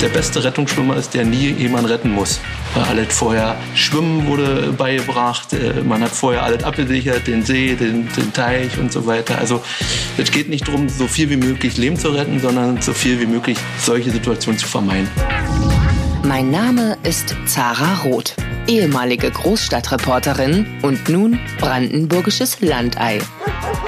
der beste Rettungsschwimmer ist, der nie jemanden retten muss. Weil alles vorher Schwimmen wurde beigebracht, äh, man hat vorher alles abgesichert, den See, den, den Teich und so weiter. Also es geht nicht darum, so viel wie möglich Leben zu retten, sondern so viel wie möglich solche Situationen zu vermeiden. Mein Name ist Zara Roth, ehemalige Großstadtreporterin und nun brandenburgisches Landei.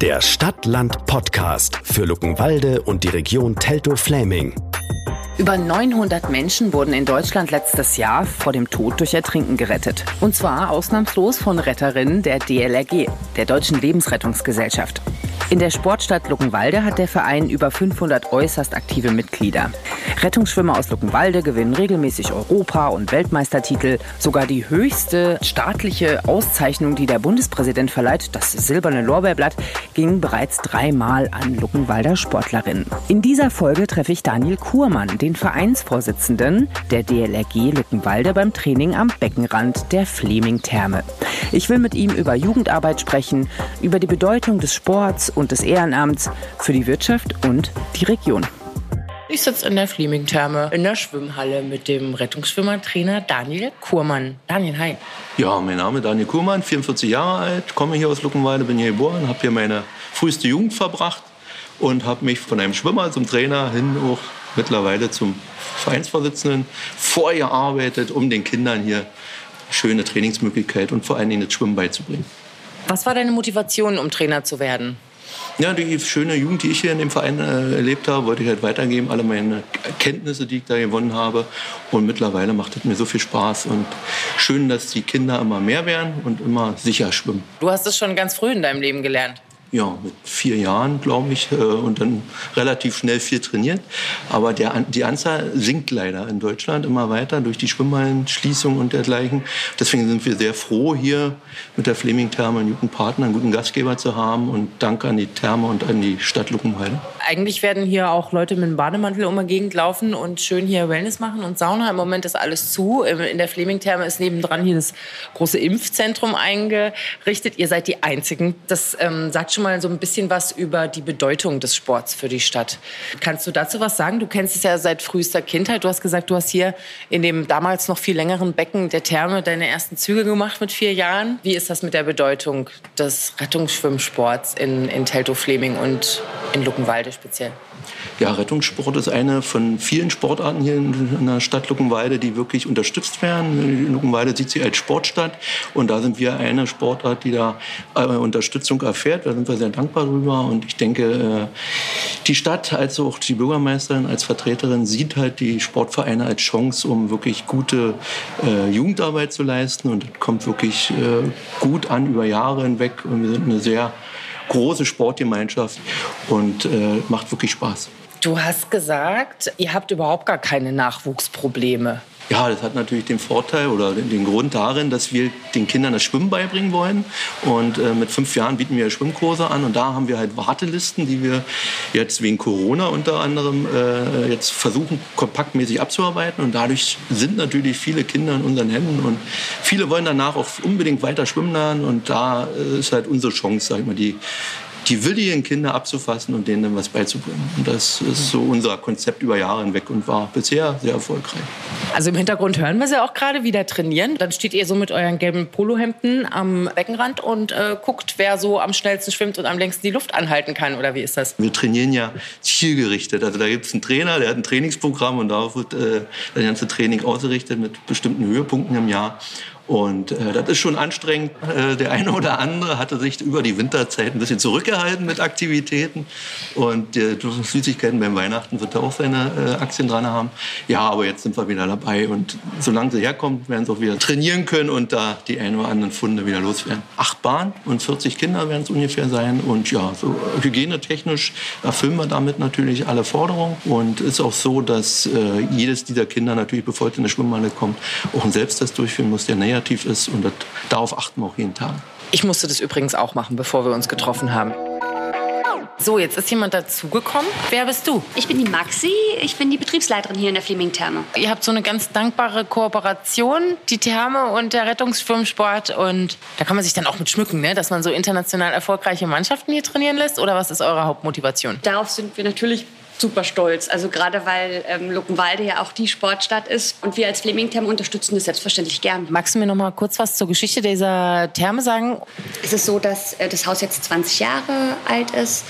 der Stadt-Land-Podcast für Luckenwalde und die Region Teltow-Fläming. Über 900 Menschen wurden in Deutschland letztes Jahr vor dem Tod durch Ertrinken gerettet. Und zwar ausnahmslos von Retterinnen der DLRG, der Deutschen Lebensrettungsgesellschaft. In der Sportstadt Luckenwalde hat der Verein über 500 äußerst aktive Mitglieder. Rettungsschwimmer aus Luckenwalde gewinnen regelmäßig Europa- und Weltmeistertitel. Sogar die höchste staatliche Auszeichnung, die der Bundespräsident verleiht, das silberne Lorbeerblatt, ging bereits dreimal an Luckenwalder Sportlerinnen. In dieser Folge treffe ich Daniel Kurmann, den Vereinsvorsitzenden der DLRG Luckenwalde beim Training am Beckenrand der Fleming-Therme. Ich will mit ihm über Jugendarbeit sprechen, über die Bedeutung des Sports und des Ehrenamts für die Wirtschaft und die Region. Ich sitze in der Fleming-Therme in der Schwimmhalle mit dem Rettungsschwimmertrainer Daniel Kurmann. Daniel, hi. Ja, mein Name ist Daniel Kurmann, 44 Jahre alt, komme hier aus Luckenwalde, bin hier geboren, habe hier meine früheste Jugend verbracht und habe mich von einem Schwimmer zum Trainer hin auch mittlerweile zum Vereinsvorsitzenden vorgearbeitet, um den Kindern hier schöne Trainingsmöglichkeit und vor allen Dingen das Schwimmen beizubringen. Was war deine Motivation, um Trainer zu werden? Ja, die schöne Jugend, die ich hier in dem Verein äh, erlebt habe, wollte ich halt weitergeben. Alle meine Kenntnisse, die ich da gewonnen habe. Und mittlerweile macht es mir so viel Spaß. Und schön, dass die Kinder immer mehr werden und immer sicher schwimmen. Du hast es schon ganz früh in deinem Leben gelernt. Ja, mit vier Jahren, glaube ich, äh, und dann relativ schnell viel trainiert. Aber der, die Anzahl sinkt leider in Deutschland immer weiter durch die Schwimmhallenschließung und dergleichen. Deswegen sind wir sehr froh, hier mit der Fleming-Therme einen guten Partner, einen guten Gastgeber zu haben. Und danke an die Therme und an die Stadt Luckenwalde. Eigentlich werden hier auch Leute mit einem Bademantel um die Gegend laufen und schön hier Wellness machen und Sauna. Im Moment ist alles zu. In der Fleming-Therme ist nebendran hier das große Impfzentrum eingerichtet. Ihr seid die Einzigen. Das ähm, sagt schon mal so ein bisschen was über die Bedeutung des Sports für die Stadt. Kannst du dazu was sagen? Du kennst es ja seit frühester Kindheit. Du hast gesagt, du hast hier in dem damals noch viel längeren Becken der Therme deine ersten Züge gemacht mit vier Jahren. Wie ist das mit der Bedeutung des Rettungsschwimmsports in, in Teltow-Fleming und in Luckenwalde speziell? Ja, Rettungssport ist eine von vielen Sportarten hier in der Stadt Luckenwalde, die wirklich unterstützt werden. Luckenwalde sieht sich als Sportstadt und da sind wir eine Sportart, die da äh, Unterstützung erfährt. Da sind wir sehr dankbar drüber und ich denke, äh, die Stadt als auch die Bürgermeisterin als Vertreterin sieht halt die Sportvereine als Chance, um wirklich gute äh, Jugendarbeit zu leisten und das kommt wirklich äh, gut an über Jahre hinweg und wir sind eine sehr große Sportgemeinschaft und macht wirklich Spaß. Du hast gesagt, ihr habt überhaupt gar keine Nachwuchsprobleme. Ja, das hat natürlich den Vorteil oder den Grund darin, dass wir den Kindern das Schwimmen beibringen wollen. Und äh, mit fünf Jahren bieten wir Schwimmkurse an. Und da haben wir halt Wartelisten, die wir jetzt wegen Corona unter anderem äh, jetzt versuchen, kompaktmäßig abzuarbeiten. Und dadurch sind natürlich viele Kinder in unseren Händen. Und viele wollen danach auch unbedingt weiter schwimmen lernen. Und da äh, ist halt unsere Chance, sag ich mal, die die willigen Kinder abzufassen und denen dann was beizubringen. Und das ist so unser Konzept über Jahre hinweg und war bisher sehr erfolgreich. Also im Hintergrund hören wir sie auch gerade wieder trainieren. Dann steht ihr so mit euren gelben Polohemden am Beckenrand und äh, guckt, wer so am schnellsten schwimmt und am längsten die Luft anhalten kann. Oder wie ist das? Wir trainieren ja zielgerichtet. Also da gibt es einen Trainer, der hat ein Trainingsprogramm und darauf wird äh, das ganze Training ausgerichtet mit bestimmten Höhepunkten im Jahr. Und äh, das ist schon anstrengend. Äh, der eine oder andere hatte sich über die Winterzeit ein bisschen zurückgehalten mit Aktivitäten. Und äh, Süßigkeiten beim Weihnachten wird er auch seine äh, Aktien dran haben. Ja, aber jetzt sind wir wieder dabei. Und solange sie herkommt, werden sie auch wieder trainieren können und da die ein oder anderen Funde wieder loswerden. Acht Bahnen und 40 Kinder werden es ungefähr sein. Und ja, so hygienetechnisch erfüllen wir damit natürlich alle Forderungen. Und es ist auch so, dass äh, jedes dieser Kinder natürlich, bevor es in eine Schwimmhalle kommt, auch einen Selbsttest durchführen muss, der negativ ist. Und das, darauf achten wir auch jeden Tag. Ich musste das übrigens auch machen, bevor wir uns getroffen haben. So, jetzt ist jemand dazugekommen. Wer bist du? Ich bin die Maxi, ich bin die Betriebsleiterin hier in der Fleming-Therme. Ihr habt so eine ganz dankbare Kooperation, die Therme und der Rettungsschwimmsport. Und da kann man sich dann auch mit schmücken, ne? dass man so international erfolgreiche Mannschaften hier trainieren lässt. Oder was ist eure Hauptmotivation? Darauf sind wir natürlich super stolz. Also gerade weil ähm, Luckenwalde ja auch die Sportstadt ist und wir als Fleming-Therme unterstützen das selbstverständlich gern. Magst du mir noch mal kurz was zur Geschichte dieser Therme sagen? Es ist so, dass äh, das Haus jetzt 20 Jahre alt ist.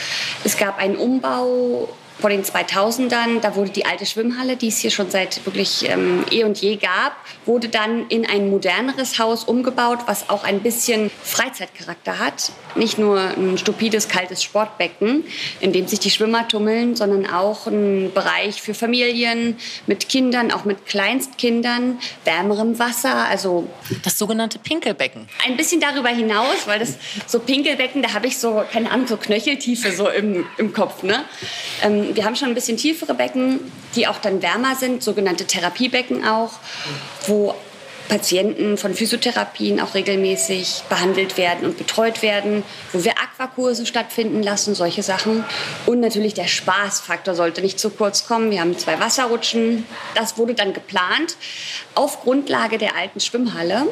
Es gab einen Umbau vor den 2000ern, da wurde die alte Schwimmhalle, die es hier schon seit wirklich ähm, eh und je gab, wurde dann in ein moderneres Haus umgebaut, was auch ein bisschen Freizeitcharakter hat. Nicht nur ein stupides, kaltes Sportbecken, in dem sich die Schwimmer tummeln, sondern auch ein Bereich für Familien mit Kindern, auch mit Kleinstkindern, wärmerem Wasser, also das sogenannte Pinkelbecken. Ein bisschen darüber hinaus, weil das so Pinkelbecken, da habe ich so keine Ahnung, so Knöcheltiefe so im, im Kopf, ne? Ähm, wir haben schon ein bisschen tiefere Becken, die auch dann wärmer sind, sogenannte Therapiebecken auch, wo Patienten von Physiotherapien auch regelmäßig behandelt werden und betreut werden, wo wir Aquakurse stattfinden lassen, solche Sachen. Und natürlich der Spaßfaktor sollte nicht zu kurz kommen. Wir haben zwei Wasserrutschen. Das wurde dann geplant auf Grundlage der alten Schwimmhalle.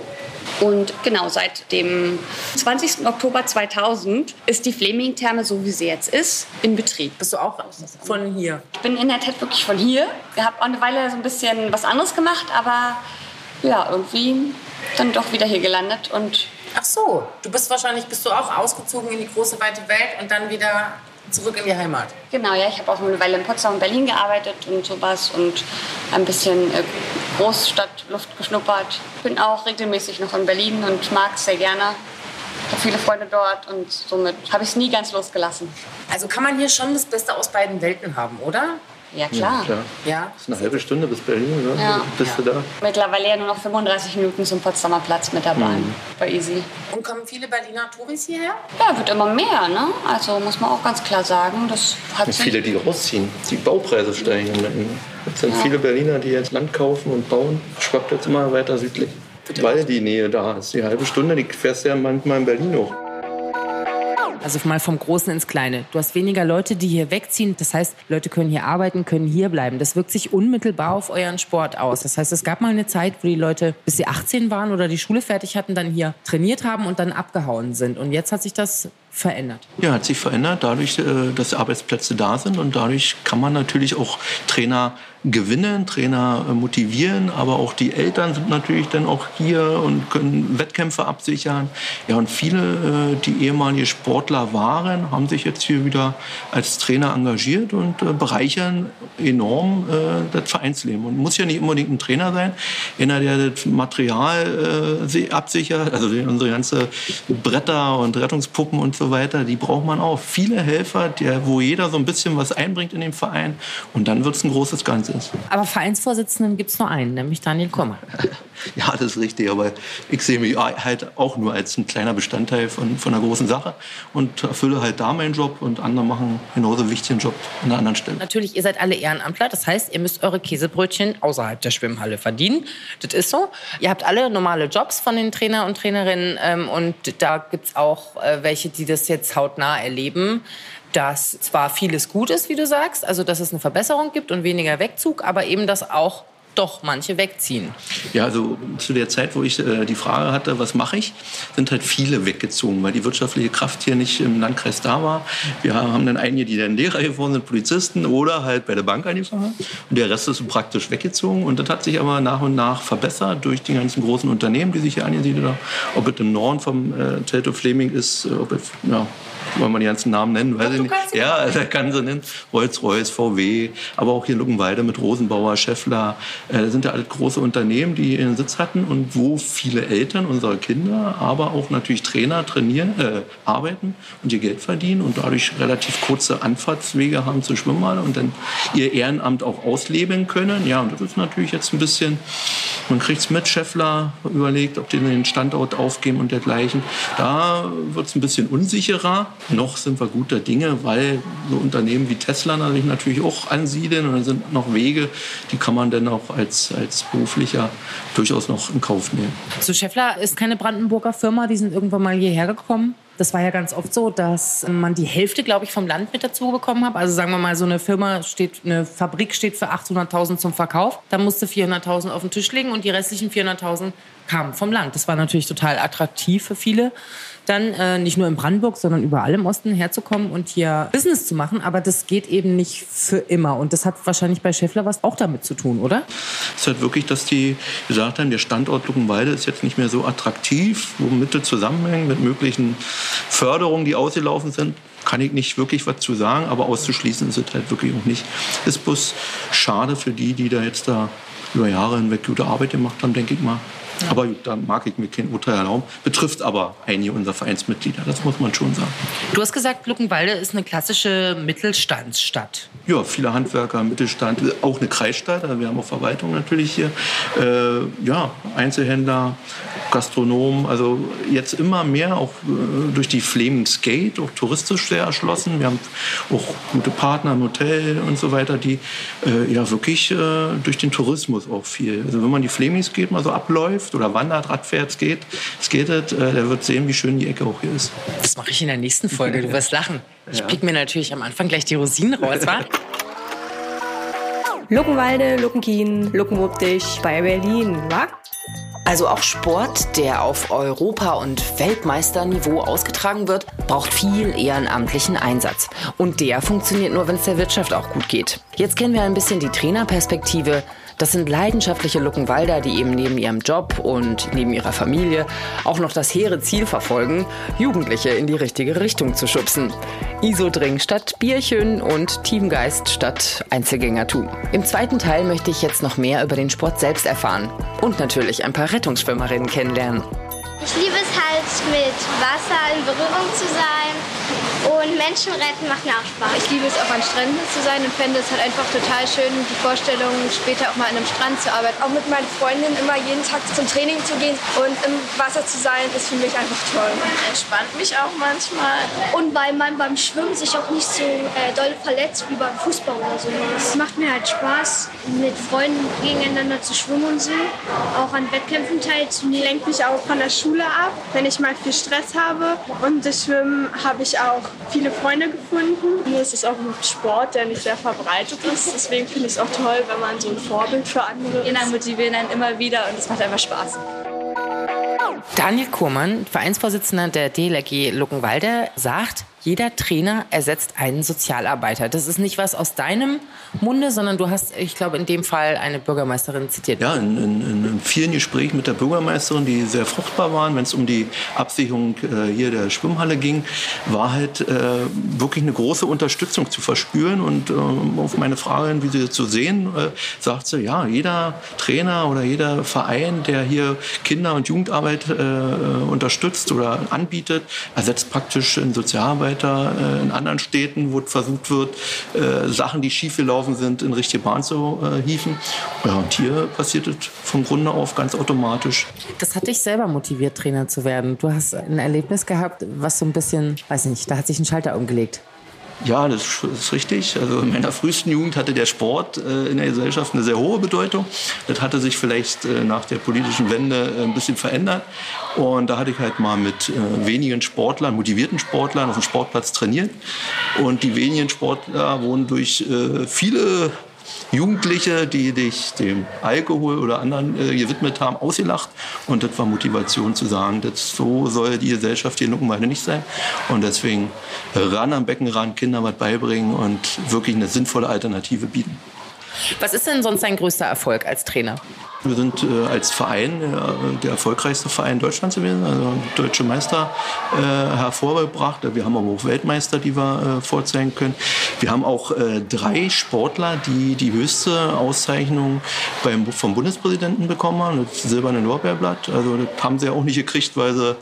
Und genau seit dem 20. Oktober 2000 ist die Fleming-Therme, so wie sie jetzt ist, in Betrieb. Bist du auch von hier? Ich bin in der Tat wirklich von hier. Ich habe auch eine Weile so ein bisschen was anderes gemacht, aber ja, irgendwie dann doch wieder hier gelandet und Ach so, du bist wahrscheinlich bist du auch ausgezogen in die große weite Welt und dann wieder zurück in die Heimat. Genau, ja, ich habe auch eine Weile in Potsdam und Berlin gearbeitet und sowas und ein bisschen äh, Großstadtluft geschnuppert. Bin auch regelmäßig noch in Berlin und mag es sehr gerne. Ich habe viele Freunde dort und somit habe ich es nie ganz losgelassen. Also kann man hier schon das Beste aus beiden Welten haben, oder? Ja, klar. Ja, klar. Ja. Das ist eine halbe Stunde bis Berlin, oder? Ja. Bist du da? Mittlerweile ja nur noch 35 Minuten zum Potsdamer Platz mit der Bahn. Mhm. Bei Easy. Und kommen viele Berliner Touris hierher? Ja, wird immer mehr, ne? Also muss man auch ganz klar sagen, das hat Und sich... viele, die rausziehen. Die Baupreise steigen. Es sind viele Berliner, die jetzt Land kaufen und bauen. Schwappt jetzt immer weiter südlich. Weil die Nähe da ist. Die halbe Stunde, die fährst du ja manchmal in Berlin hoch. Also mal vom Großen ins Kleine. Du hast weniger Leute, die hier wegziehen. Das heißt, Leute können hier arbeiten, können hier bleiben. Das wirkt sich unmittelbar auf euren Sport aus. Das heißt, es gab mal eine Zeit, wo die Leute, bis sie 18 waren oder die Schule fertig hatten, dann hier trainiert haben und dann abgehauen sind. Und jetzt hat sich das verändert. Ja, hat sich verändert, dadurch, äh, dass Arbeitsplätze da sind und dadurch kann man natürlich auch Trainer gewinnen, Trainer äh, motivieren, aber auch die Eltern sind natürlich dann auch hier und können Wettkämpfe absichern. Ja, und viele, äh, die ehemalige Sportler waren, haben sich jetzt hier wieder als Trainer engagiert und bereichern enorm das Vereinsleben. Und muss ja nicht unbedingt ein Trainer sein, einer, der das Material absichert, also unsere ganze Bretter und Rettungspuppen und so weiter, die braucht man auch. Viele Helfer, der, wo jeder so ein bisschen was einbringt in den Verein und dann wird es ein großes Ganzes. Aber Vereinsvorsitzenden gibt es nur einen, nämlich Daniel Kommer. ja, das ist richtig, aber ich sehe mich halt auch nur als ein kleiner Bestandteil von, von einer großen Sache und erfülle halt da meinen Job und andere machen genauso wichtigen Job an einer anderen Stelle. Natürlich, ihr seid alle Ehrenamtler, das heißt, ihr müsst eure Käsebrötchen außerhalb der Schwimmhalle verdienen. Das ist so. Ihr habt alle normale Jobs von den Trainer und Trainerinnen ähm, und da gibt es auch äh, welche, die das jetzt hautnah erleben, dass zwar vieles gut ist, wie du sagst, also dass es eine Verbesserung gibt und weniger Wegzug, aber eben, dass auch doch manche wegziehen. Ja, also zu der Zeit, wo ich äh, die Frage hatte, was mache ich, sind halt viele weggezogen, weil die wirtschaftliche Kraft hier nicht im Landkreis da war. Wir haben dann einige, die dann Lehrer geworden sind, Polizisten oder halt bei der Bank angefangen und der Rest ist praktisch weggezogen und das hat sich aber nach und nach verbessert durch die ganzen großen Unternehmen, die sich hier angesiedelt haben. Ob es im Norden vom äh, Telto Fleming ist, ob es, ja, wollen wir die ganzen Namen nennen, weiß ich nicht. Ja, da kann sie nennen. Rolls-Royce, VW, aber auch hier Luckenwalde mit Rosenbauer, Scheffler, Das sind ja alle große Unternehmen, die ihren Sitz hatten und wo viele Eltern unserer Kinder, aber auch natürlich Trainer trainieren, äh, arbeiten und ihr Geld verdienen und dadurch relativ kurze Anfahrtswege haben zur Schwimmhalle und dann ihr Ehrenamt auch ausleben können. Ja, und das ist natürlich jetzt ein bisschen, man kriegt es mit, Scheffler überlegt, ob die den Standort aufgeben und dergleichen. Da wird es ein bisschen unsicherer. Noch sind wir guter Dinge, weil so Unternehmen wie Tesla natürlich, auch ansiedeln und dann sind noch Wege, die kann man dann auch als, als beruflicher durchaus noch in Kauf nehmen. So Scheffler ist keine Brandenburger Firma, die sind irgendwann mal hierher gekommen. Das war ja ganz oft so, dass man die Hälfte, glaube ich, vom Land mit dazu bekommen hat. Also sagen wir mal, so eine Firma steht, eine Fabrik steht für 800.000 zum Verkauf. Da musste 400.000 auf den Tisch legen und die restlichen 400.000 kamen vom Land. Das war natürlich total attraktiv für viele dann äh, nicht nur in Brandenburg, sondern überall im Osten herzukommen und hier Business zu machen. Aber das geht eben nicht für immer. Und das hat wahrscheinlich bei Schäffler was auch damit zu tun, oder? Es ist halt wirklich, dass die gesagt haben, der Standort Luckenwalde ist jetzt nicht mehr so attraktiv, womit das zusammenhängt mit möglichen Förderungen, die ausgelaufen sind kann ich nicht wirklich was zu sagen, aber auszuschließen ist es halt wirklich auch nicht. Ist bloß schade für die, die da jetzt da über Jahre hinweg gute Arbeit gemacht haben, denke ich mal. Ja. Aber da mag ich mir kein Urteil erlauben. Betrifft aber einige unserer Vereinsmitglieder, das muss man schon sagen. Du hast gesagt, Luckenwalde ist eine klassische Mittelstandsstadt. Ja, viele Handwerker, Mittelstand, auch eine Kreisstadt. Also wir haben auch Verwaltung natürlich hier. Äh, ja, Einzelhändler, Gastronomen. Also jetzt immer mehr auch äh, durch die Flaming Skate, auch touristisch sehr erschlossen. Wir haben auch gute Partner im Hotel und so weiter, die äh, ja wirklich äh, durch den Tourismus auch viel. Also wenn man die Flaming Skate mal so abläuft oder wandert, Rad fährt, skatet, skatet äh, der wird sehen, wie schön die Ecke auch hier ist. Das mache ich in der nächsten Folge. Du wirst lachen. Ich ja. pick mir natürlich am Anfang gleich die Rosinen raus, wa? Luckenwalde, Luckenkien, Luckenwuppdich bei Berlin, wa? Also auch Sport, der auf Europa- und Weltmeisterniveau ausgetragen wird, braucht viel ehrenamtlichen Einsatz. Und der funktioniert nur, wenn es der Wirtschaft auch gut geht. Jetzt kennen wir ein bisschen die Trainerperspektive. Das sind leidenschaftliche Luckenwalder, die eben neben ihrem Job und neben ihrer Familie auch noch das hehre Ziel verfolgen, Jugendliche in die richtige Richtung zu schubsen. Isodring statt Bierchen und Teamgeist statt Einzelgängertum. Im zweiten Teil möchte ich jetzt noch mehr über den Sport selbst erfahren und natürlich ein paar Rettungsschwimmerinnen kennenlernen. Ich liebe es halt, mit Wasser in Berührung zu sein und Menschen retten macht mir auch Spaß. Ich liebe es auch an Stränden zu sein und fände es halt einfach total schön, die Vorstellung, später auch mal an einem Strand zu arbeiten. Auch mit meinen Freundinnen immer jeden Tag zum Training zu gehen und im Wasser zu sein, ist für mich einfach toll. Entspannt mich auch manchmal. Und weil man beim Schwimmen sich auch nicht so äh, doll verletzt wie beim Fußball oder so. Es macht mir halt Spaß, mit Freunden gegeneinander zu schwimmen und so. Auch an Wettkämpfen teilzunehmen. Lenkt mich auch von der Schule ab, wenn ich mal viel Stress habe. Und das Schwimmen habe ich auch viele Freunde gefunden. Nur ist es auch ein Sport, der nicht sehr verbreitet ist. Deswegen finde ich es auch toll, wenn man so ein Vorbild für andere ist. Kinder motivieren einen immer wieder und es macht einfach Spaß. Daniel Kurmann, Vereinsvorsitzender der DLRG Luckenwalde, sagt, jeder Trainer ersetzt einen Sozialarbeiter. Das ist nicht was aus deinem Munde, sondern du hast, ich glaube, in dem Fall eine Bürgermeisterin zitiert. Ja, in, in, in vielen Gesprächen mit der Bürgermeisterin, die sehr fruchtbar waren, wenn es um die Absicherung äh, hier der Schwimmhalle ging, war halt äh, wirklich eine große Unterstützung zu verspüren. Und äh, auf meine Frage, wie sie das so sehen, äh, sagt sie, ja, jeder Trainer oder jeder Verein, der hier Kinder- und Jugendarbeit äh, unterstützt oder anbietet, ersetzt praktisch in Sozialarbeit weiter äh, in anderen Städten, wo versucht wird, äh, Sachen, die schiefgelaufen sind, in richtige Bahn zu äh, hieven. Ja, und hier passiert es vom Grunde auf ganz automatisch. Das hat dich selber motiviert, Trainer zu werden. Du hast ein Erlebnis gehabt, was so ein bisschen, weiß nicht, da hat sich ein Schalter umgelegt. Ja, das ist richtig. Also in meiner frühesten Jugend hatte der Sport äh, in der Gesellschaft eine sehr hohe Bedeutung. Das hatte sich vielleicht äh, nach der politischen Wende äh, ein bisschen verändert. Und da hatte ich halt mal mit wenigen Sportlern, motivierten Sportlern auf dem Sportplatz trainiert. Und die wenigen Sportler wurden durch viele Jugendliche, die dich dem Alkohol oder anderen äh, gewidmet haben, ausgelacht. Und das war Motivation zu sagen, das, so soll die Gesellschaft hier in Luckenwalde nicht sein. Und deswegen ran am Beckenrand, Kindern was beibringen und wirklich eine sinnvolle Alternative bieten. Was ist denn sonst dein größter Erfolg als Trainer? Wir sind äh, als Verein äh, der erfolgreichste Verein Deutschlands gewesen, also deutsche Meister äh, hervorgebracht. Wir haben aber auch Weltmeister, die wir äh, vorzeigen können. Wir haben auch äh, drei Sportler, die die höchste Auszeichnung beim, vom Bundespräsidenten bekommen haben, das silberne Lorbeerblatt. Also das haben sie ja auch nicht gekriegt, weil sie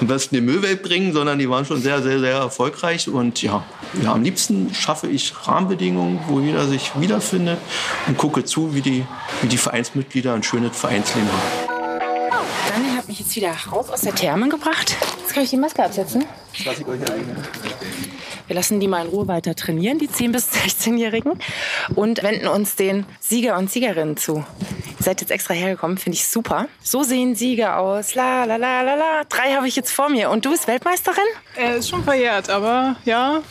am besten den Müll wegbringen, sondern die waren schon sehr, sehr, sehr erfolgreich. Und ja, ja, am liebsten schaffe ich Rahmenbedingungen, wo jeder sich wiederfindet und gucke zu, wie die, wie die Vereinsmitglieder ein schönes Vereinsleben haben. Daniel hat mich jetzt wieder raus aus der Therme gebracht. Jetzt kann ich die Maske absetzen. Das lasse ich euch alleine. Wir lassen die mal in Ruhe weiter trainieren, die 10- bis 16-Jährigen, und wenden uns den Sieger und Siegerinnen zu. Ihr seid jetzt extra hergekommen, finde ich super. So sehen Sieger aus. La la la la la. Drei habe ich jetzt vor mir. Und du bist Weltmeisterin? Äh, ist schon verjährt, aber ja,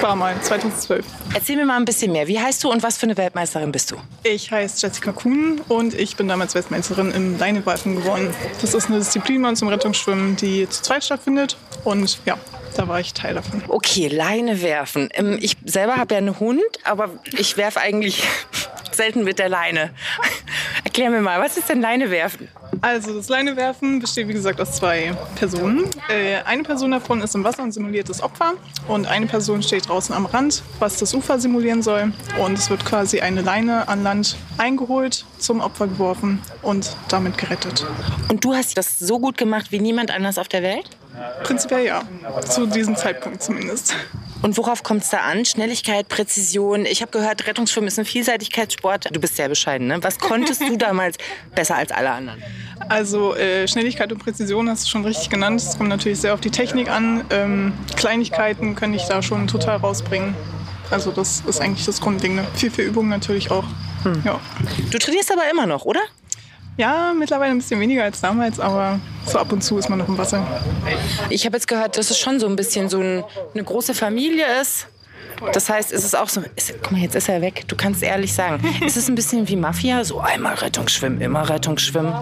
war mal 2012. Erzähl mir mal ein bisschen mehr. Wie heißt du und was für eine Weltmeisterin bist du? Ich heiße Jessica Kuhn und ich bin damals Weltmeisterin im Leinewerfen geworden. Das ist eine Disziplin bei uns im Rettungsschwimmen, die zu zweit stattfindet. Und ja, da war ich Teil davon. Okay, Leine werfen. Ähm, Ich selber habe ja einen Hund, aber ich werfe eigentlich selten mit der Leine. Erklär mir mal, was ist denn Leine werfen? Also das Leinewerfen besteht wie gesagt aus zwei Personen. Äh, eine Person davon ist im Wasser und simuliert das Opfer und eine Person steht draußen am Rand, was das Ufer simulieren soll. Und es wird quasi eine Leine an Land eingeholt, zum Opfer geworfen und damit gerettet. Und du hast das so gut gemacht wie niemand anders auf der Welt? Prinzipiell ja, zu diesem Zeitpunkt zumindest. Und worauf kommt es da an? Schnelligkeit, Präzision? Ich habe gehört, Rettungsschwimmen ist ein Vielseitigkeitssport. Du bist sehr bescheiden, ne? Was konntest du damals besser als alle anderen? Also äh, Schnelligkeit und Präzision hast du schon richtig genannt. Es kommt natürlich sehr auf die Technik an. Ähm, Kleinigkeiten kann ich da schon total rausbringen. Also das ist eigentlich das Grundding. Viel, viel Übung natürlich auch. Ja. Du trainierst aber immer noch, oder? Ja, mittlerweile ein bisschen weniger als damals, aber so ab und zu ist man noch im Wasser. Ich habe jetzt gehört, dass es schon so ein bisschen so ein, eine große Familie ist. Das heißt, ist es auch so, ist, guck mal, jetzt ist er weg. Du kannst ehrlich sagen, ist es ein bisschen wie Mafia? So einmal Rettungsschwimmen, immer Rettungsschwimmen.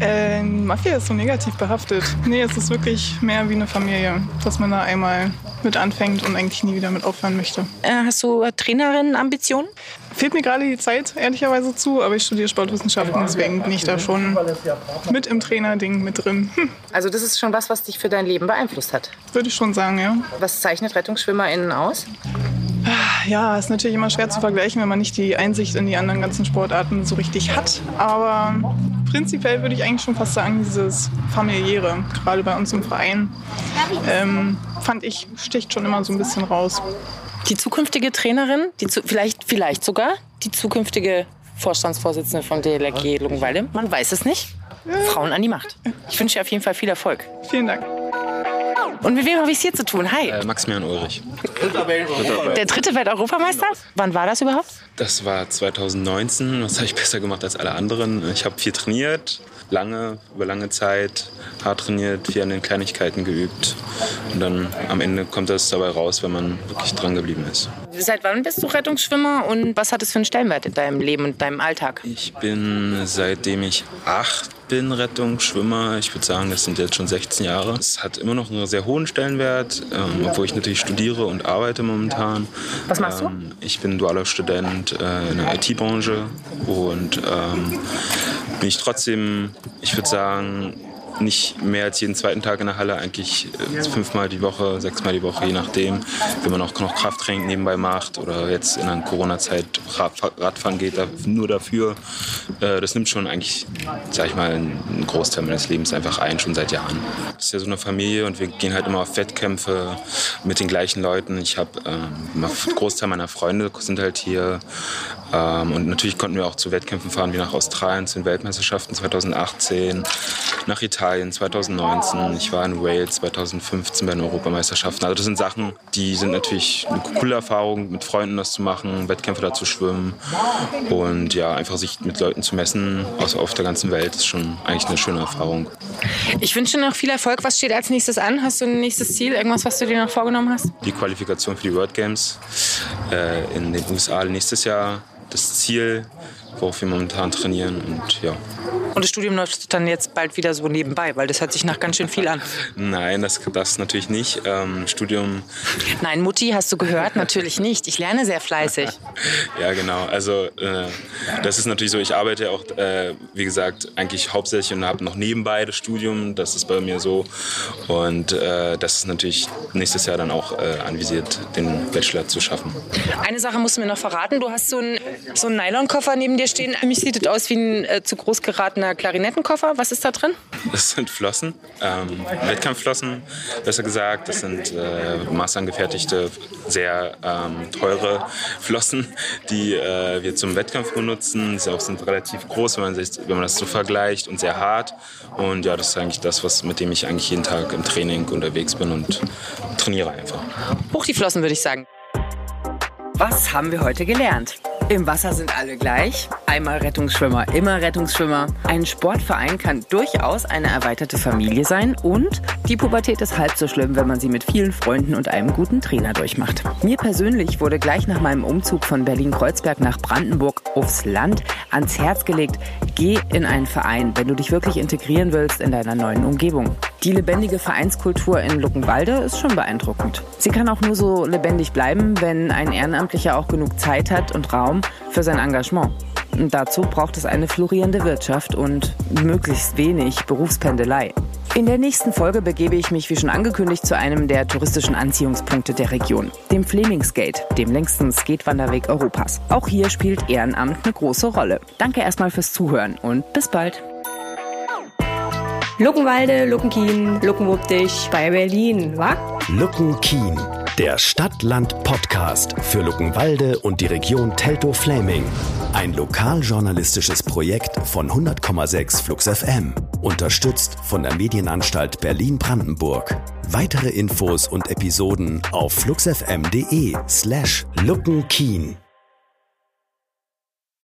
Äh, Mafia ist so negativ behaftet. Nee, es ist wirklich mehr wie eine Familie, dass man da einmal mit anfängt und eigentlich nie wieder mit aufhören möchte. Äh, hast du Trainerinnen-Ambitionen? Fehlt mir gerade die Zeit, ehrlicherweise zu, aber ich studiere Sportwissenschaften, deswegen bin ich da schon mit im Trainerding mit drin. Hm, Also das ist schon was, was dich für dein Leben beeinflusst hat. Würde ich schon sagen, ja. Was zeichnet RettungsschwimmerInnen aus? Ja, ist natürlich immer schwer zu vergleichen, wenn man nicht die Einsicht in die anderen ganzen Sportarten so richtig hat. Aber prinzipiell würde ich eigentlich schon fast sagen, dieses familiäre, gerade bei uns im Verein, ähm, fand ich, sticht schon immer so ein bisschen raus. Die zukünftige Trainerin, die zu, vielleicht, vielleicht sogar die zukünftige Vorstandsvorsitzende von DLRG Luckenwalde, man weiß es nicht. Frauen an die Macht. Ich wünsche dir auf jeden Fall viel Erfolg. Vielen Dank. Und mit wem habe ich es hier zu tun? Hi. Äh, Maximilian Ulrich. Der dritte Welteuropameister? Wann war das überhaupt? Das war 2019. Das habe ich besser gemacht als alle anderen. Ich habe viel trainiert, lange, über lange Zeit, hart trainiert, viel an den Kleinigkeiten geübt. Und dann am Ende kommt das dabei raus, wenn man wirklich dran geblieben ist. Seit wann bist du Rettungsschwimmer und was hat es für einen Stellenwert in deinem Leben und deinem Alltag? Ich bin seitdem ich acht bin Rettungsschwimmer. Ich würde sagen, das sind jetzt schon 16 Jahre. Es hat immer noch einen sehr hohen Stellenwert, ähm, obwohl ich natürlich studiere und arbeite momentan. Was machst du? Ähm, ich bin dualer Student äh, in der IT-Branche und ähm, bin ich trotzdem, ich würde sagen, nicht mehr als jeden zweiten Tag in der Halle, eigentlich äh, fünfmal die Woche, sechsmal die Woche, je nachdem. Wenn man auch noch Krafttraining nebenbei macht oder jetzt in der Corona-Zeit Rad- Radfahren geht, nur dafür. Äh, Das nimmt schon eigentlich, sag ich mal, einen Großteil meines Lebens einfach ein, schon seit Jahren. Das ist ja so eine Familie und wir gehen halt immer auf Wettkämpfe mit den gleichen Leuten. Ich habe, ähm, Großteil meiner Freunde sind halt hier. Ähm, und natürlich konnten wir auch zu Wettkämpfen fahren, wie nach Australien zu den Weltmeisterschaften 2018, nach Italien 2019. Ich war in Wales 2015 bei den Europameisterschaften. Also das sind Sachen, die sind natürlich eine coole Erfahrung, mit Freunden das zu machen, Wettkämpfe da zu schwimmen. Und ja, einfach sich mit Leuten zu messen aus auf der ganzen Welt ist schon eigentlich eine schöne Erfahrung. Ich wünsche dir noch viel Erfolg. Was steht als nächstes an? Hast du ein nächstes Ziel? Irgendwas, was du dir noch vorgenommen hast? die Qualifikation für die World Games äh, in den USA nächstes Jahr. Das Ziel worauf wir momentan trainieren und ja. Und das Studium läuft dann jetzt bald wieder so nebenbei, weil das hört sich nach ganz schön viel an. Nein, das, das natürlich nicht. Ähm, Studium. Nein, Mutti, hast du gehört? natürlich nicht. Ich lerne sehr fleißig. ja, genau. Also äh, das ist natürlich so. Ich arbeite auch, äh, wie gesagt, eigentlich hauptsächlich und habe noch nebenbei das Studium. Das ist bei mir so. Und äh, das ist natürlich nächstes Jahr dann auch äh, anvisiert, den Bachelor zu schaffen. Eine Sache musst du mir noch verraten. Du hast so einen, so einen Nylonkoffer neben dir stehen. Für mich sieht es aus wie ein äh, zu groß geratener Klarinettenkoffer. Was ist da drin? Das sind Flossen, ähm, Wettkampfflossen, besser gesagt. Das sind äh, maßangefertigte, sehr ähm, teure Flossen, die äh, wir zum Wettkampf benutzen. Sie auch sind relativ groß, wenn man, sich, wenn man das so vergleicht und sehr hart. Und ja, das ist eigentlich das, was, mit dem ich eigentlich jeden Tag im Training unterwegs bin und trainiere einfach. Hoch die Flossen, würde ich sagen. Was haben wir heute gelernt? Im Wasser sind alle gleich. Einmal Rettungsschwimmer, immer Rettungsschwimmer. Ein Sportverein kann durchaus eine erweiterte Familie sein und die Pubertät ist halb so schlimm, wenn man sie mit vielen Freunden und einem guten Trainer durchmacht. Mir persönlich wurde gleich nach meinem Umzug von Berlin-Kreuzberg nach Brandenburg aufs Land ans Herz gelegt, geh in einen Verein, wenn du dich wirklich integrieren willst in deiner neuen Umgebung. Die lebendige Vereinskultur in Luckenwalde ist schon beeindruckend. Sie kann auch nur so lebendig bleiben, wenn ein Ehrenamtlicher auch genug Zeit hat und Raum für sein Engagement. Und dazu braucht es eine florierende Wirtschaft und möglichst wenig Berufspendelei. In der nächsten Folge begebe ich mich, wie schon angekündigt, zu einem der touristischen Anziehungspunkte der Region, dem Flemingsgate, dem längsten Skatewanderweg Europas. Auch hier spielt Ehrenamt eine große Rolle. Danke erstmal fürs Zuhören und bis bald. Luckenwalde, Luckenkien, Luckenwuppdich bei Berlin, wa? Luckenkien, der Stadt-Land-Podcast für Luckenwalde und die Region Teltow-Fläming. Ein lokaljournalistisches Projekt von 100,6 Flux FM. Unterstützt von der Medienanstalt Berlin-Brandenburg. Weitere Infos und Episoden auf fluxfm.de slash luckenkien.